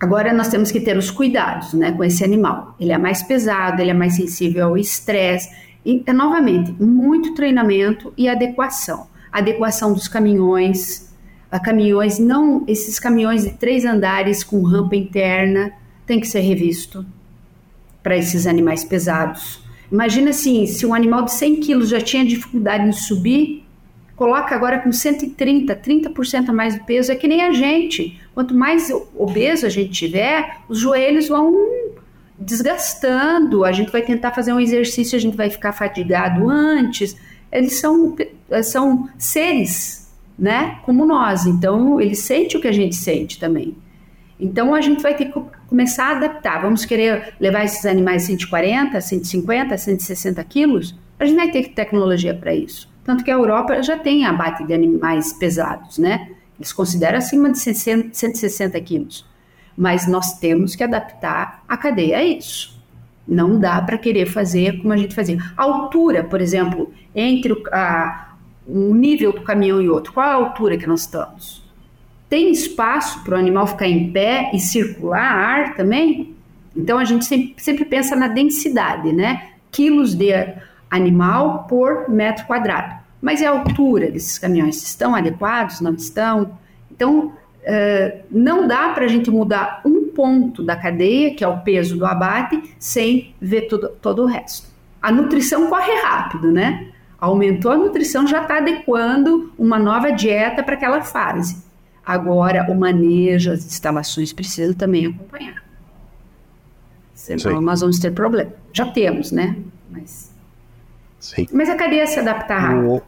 agora nós temos que ter os cuidados, né, com esse animal. Ele é mais pesado, ele é mais sensível ao estresse. E, novamente, muito treinamento e adequação. Adequação dos caminhões, caminhões, não esses caminhões de três andares com rampa interna, tem que ser revisto para esses animais pesados. Imagina assim, se um animal de 100 quilos já tinha dificuldade em subir, coloca agora com 130, 30% a mais de peso, é que nem a gente. Quanto mais obeso a gente tiver, os joelhos vão desgastando, a gente vai tentar fazer um exercício, a gente vai ficar fatigado antes. Eles são, são seres né? Como nós. Então, ele sente o que a gente sente também. Então, a gente vai ter que começar a adaptar. Vamos querer levar esses animais 140, 150, 160 quilos? A gente vai ter tecnologia para isso. Tanto que a Europa já tem abate de animais pesados, né? Eles consideram acima de 160 quilos. Mas nós temos que adaptar a cadeia a isso. Não dá para querer fazer como a gente fazia. A altura, por exemplo, entre a, um nível do caminhão e outro? Qual a altura que nós estamos? Tem espaço para o animal ficar em pé e circular ar também? Então a gente sempre, sempre pensa na densidade, né? Quilos de animal por metro quadrado. Mas e a altura desses caminhões? Estão adequados? Não estão? Então, uh, não dá para a gente mudar um ponto da cadeia, que é o peso do abate, sem ver todo, todo o resto. A nutrição corre rápido, né? Aumentou a nutrição, já está adequando uma nova dieta para aquela fase. Agora, o manejo, as instalações precisam também acompanhar. Senão nós vamos ter problema. Já temos, né? Mas, Mas a cadeia se adaptar rápido.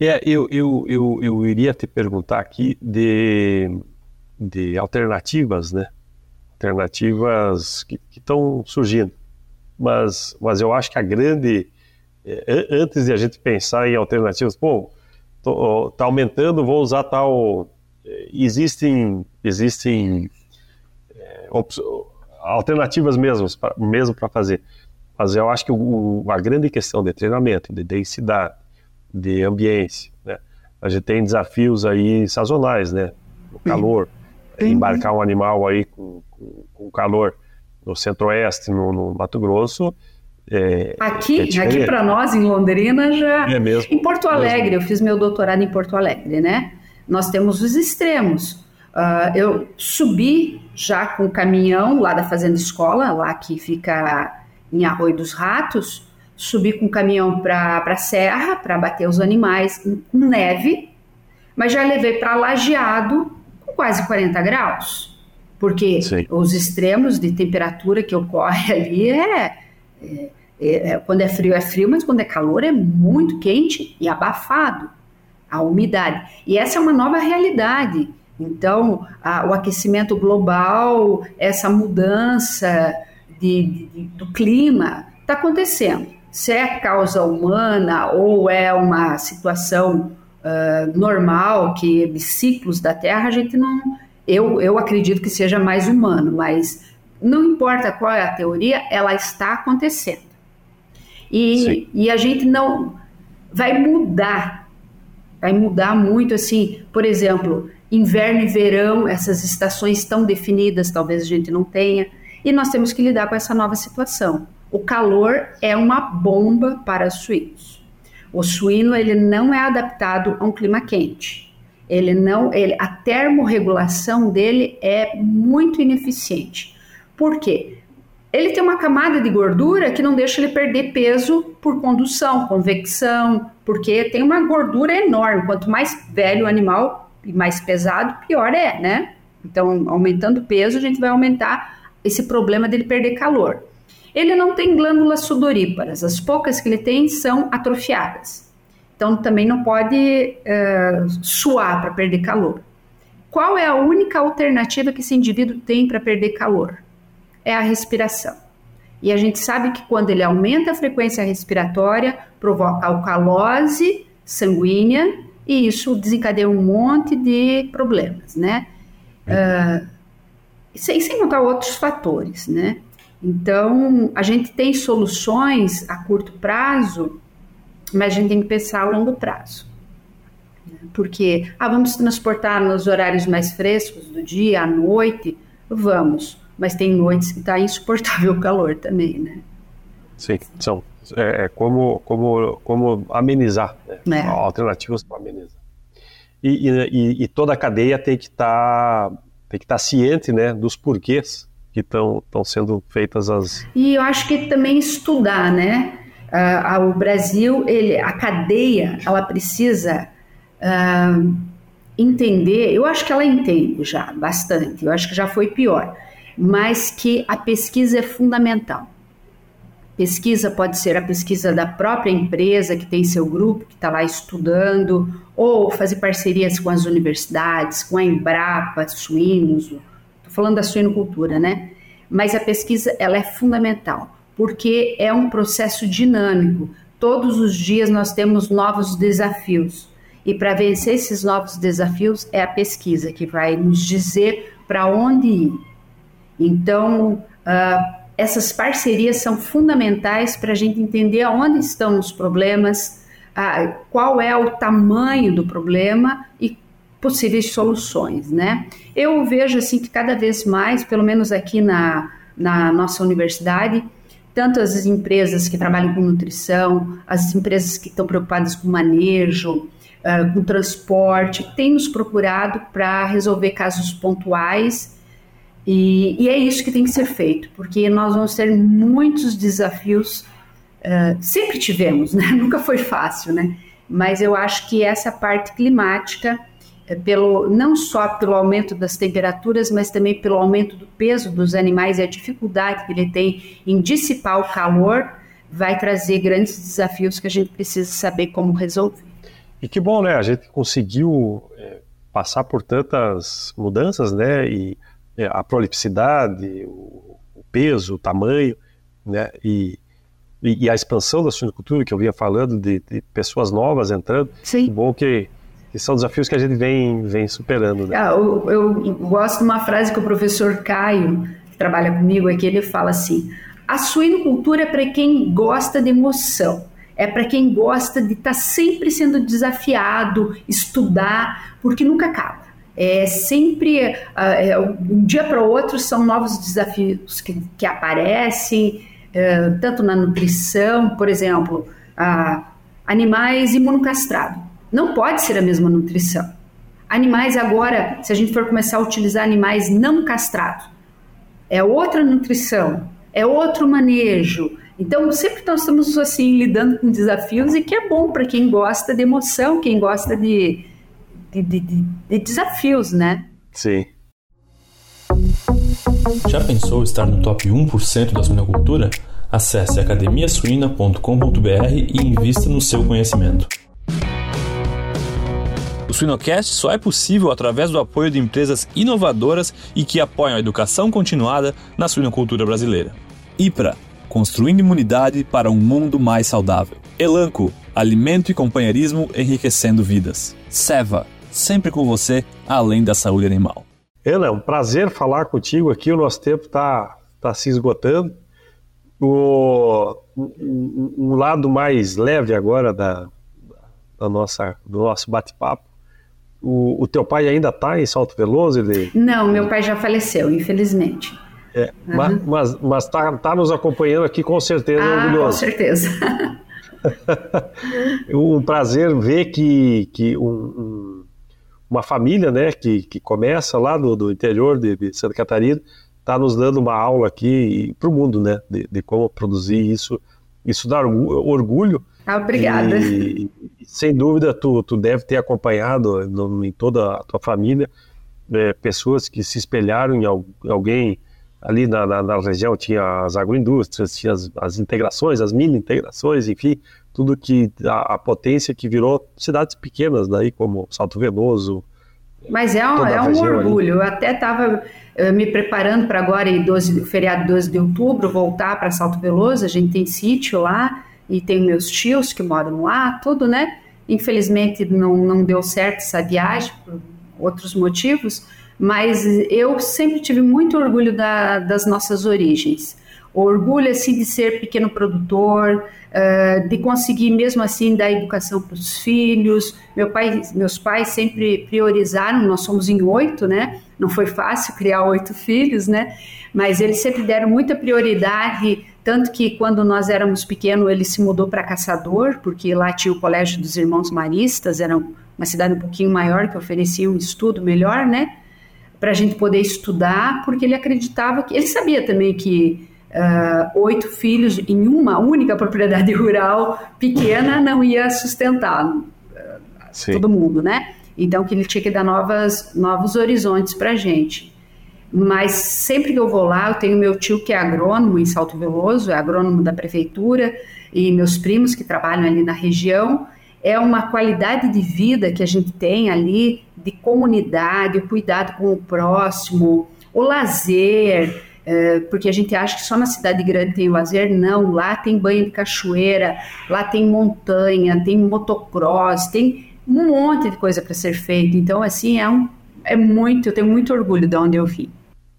É, eu, eu, eu, eu iria te perguntar aqui de, de alternativas, né? Alternativas que estão surgindo. Mas, mas eu acho que a grande é, antes de a gente pensar em alternativas, pô, tô, tá aumentando, vou usar tal. É, existem, existem é, alternativas mesmo, mesmo para fazer. Mas eu acho que o, a grande questão de treinamento, de densidade, de ambiência, né? A gente tem desafios aí sazonais, né? O calor, embarcar um animal aí com, com, com calor no centro-oeste, no, no Mato Grosso, é, aqui, é aqui para nós em Londrina já. É mesmo. Em Porto Alegre, mesmo. eu fiz meu doutorado em Porto Alegre, né? Nós temos os extremos. Uh, eu subi já com o caminhão lá da Fazenda Escola, lá que fica em Arroio dos Ratos, subir com o caminhão para a serra para bater os animais com neve, mas já levei para lajeado com quase 40 graus, porque Sim. os extremos de temperatura que ocorre ali é, é, é, quando é frio é frio, mas quando é calor é muito quente e abafado a umidade. E essa é uma nova realidade. Então, a, o aquecimento global, essa mudança de, de, do clima está acontecendo se é causa humana ou é uma situação uh, normal, que de ciclos da Terra, a gente não. Eu, eu acredito que seja mais humano, mas não importa qual é a teoria, ela está acontecendo. E, e a gente não. Vai mudar. Vai mudar muito, assim, por exemplo, inverno e verão, essas estações tão definidas, talvez a gente não tenha, e nós temos que lidar com essa nova situação. O calor é uma bomba para suínos. O suíno ele não é adaptado a um clima quente. Ele não, ele, a termorregulação dele é muito ineficiente. Por quê? Ele tem uma camada de gordura que não deixa ele perder peso por condução, convecção, porque tem uma gordura enorme. Quanto mais velho o animal e mais pesado, pior é, né? Então, aumentando o peso, a gente vai aumentar esse problema dele perder calor. Ele não tem glândulas sudoríparas, as poucas que ele tem são atrofiadas. Então também não pode uh, suar para perder calor. Qual é a única alternativa que esse indivíduo tem para perder calor? É a respiração. E a gente sabe que quando ele aumenta a frequência respiratória, provoca alcalose sanguínea e isso desencadeia um monte de problemas, né? Uh, sem, sem contar outros fatores, né? Então, a gente tem soluções a curto prazo, mas a gente tem que pensar a longo prazo. Porque, ah, vamos transportar nos horários mais frescos do dia, à noite? Vamos, mas tem noites que está insuportável o calor também, né? Sim, são. É, é como, como, como amenizar, né? É. alternativas para amenizar. E, e, e, toda a cadeia tem que estar tá, tem que estar ciente né, dos porquês que estão sendo feitas as. E eu acho que também estudar, né? Uh, o Brasil, ele, a cadeia, ela precisa uh, entender. Eu acho que ela entende já bastante. Eu acho que já foi pior, mas que a pesquisa é fundamental. Pesquisa pode ser a pesquisa da própria empresa que tem seu grupo que está lá estudando, ou fazer parcerias com as universidades, com a Embrapa, Suínos, falando da suinocultura, né? Mas a pesquisa ela é fundamental, porque é um processo dinâmico. Todos os dias nós temos novos desafios. E para vencer esses novos desafios é a pesquisa que vai nos dizer para onde ir. Então, uh, essas parcerias são fundamentais para a gente entender aonde estão os problemas, qual é o tamanho do problema e possíveis soluções, né? Eu vejo assim que cada vez mais, pelo menos aqui na, na nossa universidade, tanto as empresas que trabalham com nutrição, as empresas que estão preocupadas com manejo, uh, com transporte, têm nos procurado para resolver casos pontuais e, e, é isso que tem que ser feito, porque nós vamos ter muitos desafios, uh, sempre tivemos, né? Nunca foi fácil, né? Mas eu acho que essa parte climática é, pelo, não só pelo aumento das temperaturas, mas também pelo aumento do peso dos animais e a dificuldade que ele tem em dissipar o calor, vai trazer grandes desafios que a gente precisa saber como resolver. E que bom, né? A gente conseguiu é, passar por tantas mudanças, né? E a prolificidade, o, o, peso, o tamanho, né? E, e, e, a expansão da suinocultura que eu vinha falando de, de pessoas novas entrando. Sim. Que bom que que são desafios que a gente vem, vem superando. Né? Ah, eu, eu, gosto de uma frase que o professor Caio, que trabalha comigo aqui, ele fala assim: a suinocultura é para quem gosta de emoção, é para quem gosta de estar tá sempre sendo desafiado, estudar, porque nunca acaba. É sempre, uh, um dia para o outro, são novos desafios que, que aparecem, uh, tanto na nutrição, por exemplo, uh, animais imunocastrados não pode ser a mesma nutrição. Animais agora, se a gente for começar a utilizar animais não castrados, é outra nutrição, é outro manejo, Então, sempre nós estamos assim lidando com desafios e que é bom para quem gosta de emoção, quem gosta de, de, de, de desafios, né? Sim. Já pensou estar no top 1% da suinocultura? Acesse academiasuina.com.br e invista no seu conhecimento. O Suinocast só é possível através do apoio de empresas inovadoras e que apoiam a educação continuada na suinocultura brasileira. IPRA Construindo imunidade para um mundo mais saudável. Elanco Alimento e companheirismo enriquecendo vidas. Seva Sempre com você, além da saúde animal. Ana, é um prazer falar contigo aqui. O nosso tempo está tá se esgotando. O, um, um, lado mais leve agora da, da nossa, do nosso bate-papo. O, o, teu pai ainda está em Salto Veloso? Ele... Não, meu pai já faleceu, infelizmente. É, uhum. Mas, mas, mas tá, tá, nos acompanhando aqui com certeza, ah, orgulhoso. Com certeza. um prazer ver que, que um, um, uma família né, que, que começa lá do, do interior de, de Santa Catarina está nos dando uma aula aqui para o mundo, né? De, de, como produzir isso. Isso dá orgulho. Ah, obrigada. E, sem dúvida, tu, tu deve ter acompanhado no, em toda a tua família é, pessoas que se espelharam em alguém ali na, na, na, região tinha as agroindústrias, tinha as, as, integrações, as mini integrações, enfim, tudo que a, a, potência que virou cidades pequenas daí como Salto Venoso, mas é um, é um orgulho. Eu até estava eh, me preparando para agora, em 12, feriado 12 de outubro, voltar para Salto Veloso. A gente tem sítio lá e tem meus tios que moram lá, tudo, né? Infelizmente não, não deu certo essa viagem por outros motivos, mas eu sempre tive muito orgulho da, das nossas origens. O orgulho assim de ser pequeno produtor, uh, de conseguir mesmo assim dar educação para os filhos. Meu pai, meus pais sempre priorizaram. Nós somos em oito, né? Não foi fácil criar oito filhos, né? Mas eles sempre deram muita prioridade, tanto que quando nós éramos pequenos ele se mudou para Caçador, porque lá tinha o Colégio dos Irmãos Maristas, era uma cidade um pouquinho maior que oferecia um estudo melhor, né? Para a gente poder estudar, porque ele acreditava que ele sabia também que uh, oito filhos em uma única propriedade rural pequena não ia sustentar uh, todo mundo, né? Então que ele tinha que dar novas, novos horizontes para a gente. Mas sempre que eu vou lá, eu tenho meu tio que é agrônomo em Salto Veloso, é agrônomo da prefeitura, e meus primos que trabalham ali na região. É uma qualidade de vida que a gente tem ali, de comunidade, o cuidado com o próximo, o lazer, é, porque a gente acha que só na cidade grande tem lazer, não, lá tem banho de cachoeira, lá tem montanha, tem motocross, tem um monte de coisa para ser feito. Então, assim, é, um, é muito, eu tenho muito orgulho de onde eu vim.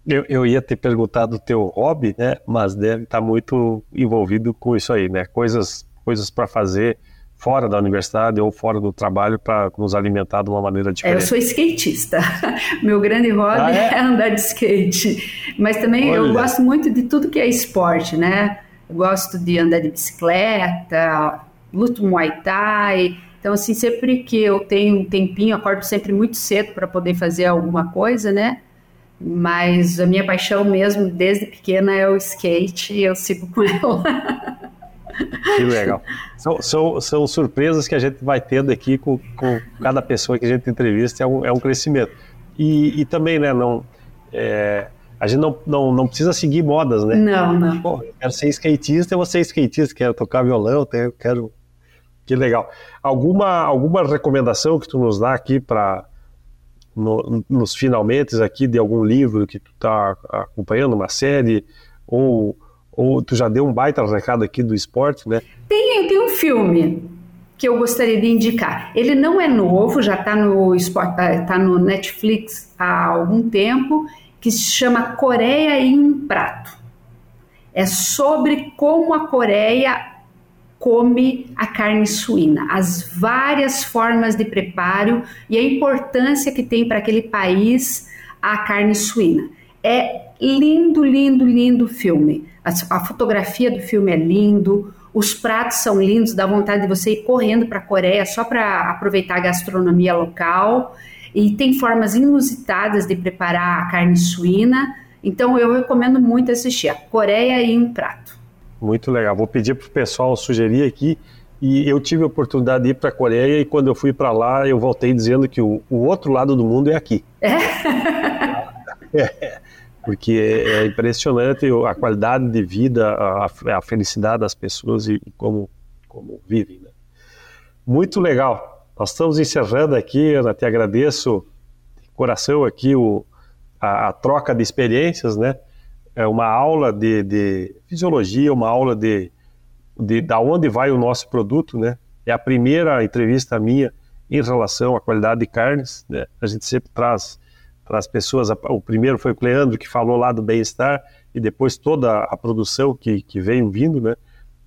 Eu, eu ia ter perguntado o teu hobby, né? Mas deve estar tá muito envolvido com isso aí, né? Coisas, coisas para fazer fora da universidade ou fora do trabalho para nos alimentar de uma maneira diferente? É, eu sou skatista. Meu grande hobby ah, é? é? andar de skate. Mas também Olha. eu gosto muito de tudo que é esporte, né? Eu gosto de andar de bicicleta, luto muay thai. Então, assim, sempre que eu tenho um tempinho, acordo sempre muito cedo para poder fazer alguma coisa, né? Mas a minha paixão mesmo, desde pequena, é o skate e eu sigo com ela. Que legal. São, são, são surpresas que a gente vai tendo aqui com, com cada pessoa que a gente entrevista, é um, é um crescimento. E, e também, né, não, é, a gente não, não, não precisa seguir modas, né? Não, não. Pô, eu quero ser skatista, eu vou ser skatista, quero tocar violão, eu quero... Que legal. Alguma, alguma recomendação que tu nos dá aqui para no, nos finalmente aqui de algum livro que tu está acompanhando, uma série, ou ou tu já deu um baita recado aqui do esporte, né? Tem, tem um filme que eu gostaria de indicar. Ele não é novo, já está no, ah, tá no Netflix há algum tempo, que se chama Coreia em um Prato. É sobre como a Coreia come a carne suína, as várias formas de preparo e a importância que tem para aquele país a carne suína. É lindo, lindo, lindo filme. A, a, fotografia do filme é lindo, os pratos são lindos, dá vontade de você ir correndo para a Coreia só para aproveitar a gastronomia local. E tem formas inusitadas de preparar a carne suína. Então eu recomendo muito assistir a Coreia em um prato. Muito legal. Vou pedir para o pessoal sugerir aqui. E eu tive a oportunidade de ir para a Coreia e quando eu fui para lá, eu voltei dizendo que o, o, outro lado do mundo é aqui. É? é porque é impressionante a qualidade de vida, a, a felicidade das pessoas e, e como, como vivem. Né? Muito legal. Nós estamos encerrando aqui, Ana, te agradeço de coração aqui o, a, a troca de experiências, né? É uma aula de, de fisiologia, uma aula de, de da onde vai o nosso produto, né? É a primeira entrevista minha em relação à qualidade de carnes, né? A gente sempre traz traz pessoas, o primeiro foi o Cleandro que falou lá do bem-estar e depois toda a produção que, que veio vindo, né?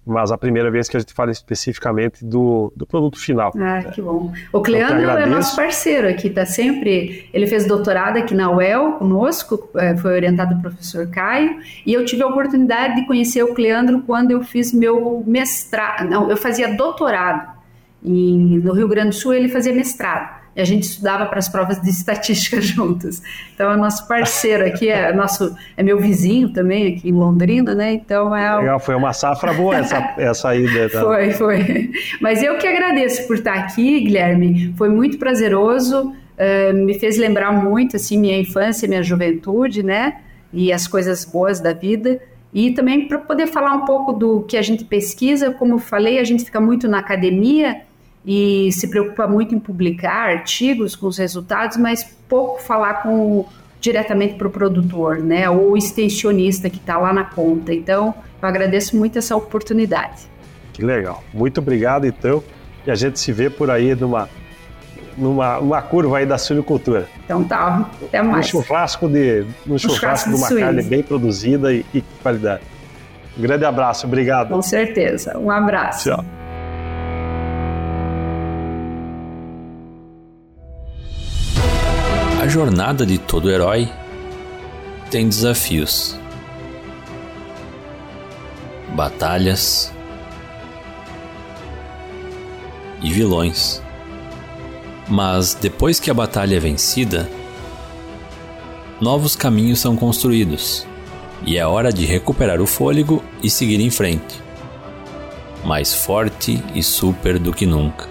mas a primeira vez que a gente fala especificamente do, do produto final. Ah, que bom. O Cleandro então, é nosso parceiro aqui, tá sempre. Ele fez doutorado aqui na UEL conosco, é, foi orientado pelo professor Caio, e eu tive a oportunidade de conhecer o Cleandro quando eu fiz meu mestrado. Não, eu fazia doutorado. E no Rio Grande do Sul ele fazia mestrado e a gente estudava para as provas de estatística juntos. Então é nosso parceiro aqui, é nosso, é meu vizinho também aqui em Londrina, né? Então é Legal, foi uma safra boa essa, essa ida. Tá? Foi, foi. Mas eu que agradeço por estar aqui, Guilherme. Foi muito prazeroso, uh, me fez lembrar muito assim minha infância, minha juventude, né? E as coisas boas da vida. E também para poder falar um pouco do que a gente pesquisa, como eu falei, a gente fica muito na academia e se preocupa muito em publicar artigos com os resultados, mas pouco falar com diretamente para o produtor, né, ou o extensionista que está lá na ponta. Então, eu agradeço muito essa oportunidade. Que legal. Muito obrigado, então. E a gente se vê por aí numa, numa uma curva aí da suinocultura. Então tá, até mais. Um churrasco de, um churrasco, churrasco de uma carne bem produzida e, e qualidade. Um grande abraço, obrigado. Com certeza. Um abraço. Tchau. A jornada de todo herói tem desafios, batalhas e vilões. Mas depois que a batalha é vencida, novos caminhos são construídos e é hora de recuperar o fôlego e seguir em frente. Mais forte e super do que nunca.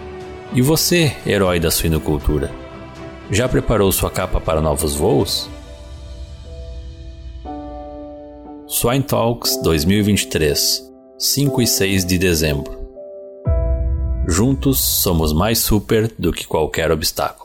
E você, herói da suinocultura? Já preparou sua capa para novos voos? Swine Talks 2023, 5 e 6 de dezembro. Juntos somos mais super do que qualquer obstáculo.